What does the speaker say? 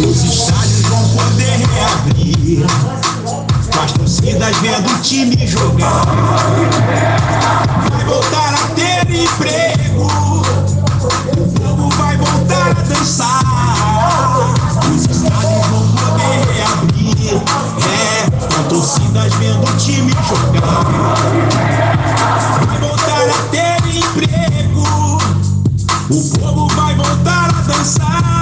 Os estádios vão poder reabrir. Com as torcidas vendo o time jogar. Vai voltar a ter emprego. O povo vai voltar a dançar. Os estádios vão poder reabrir. É, com torcidas vendo o time jogar. Vai voltar a ter emprego. O povo vai voltar a dançar.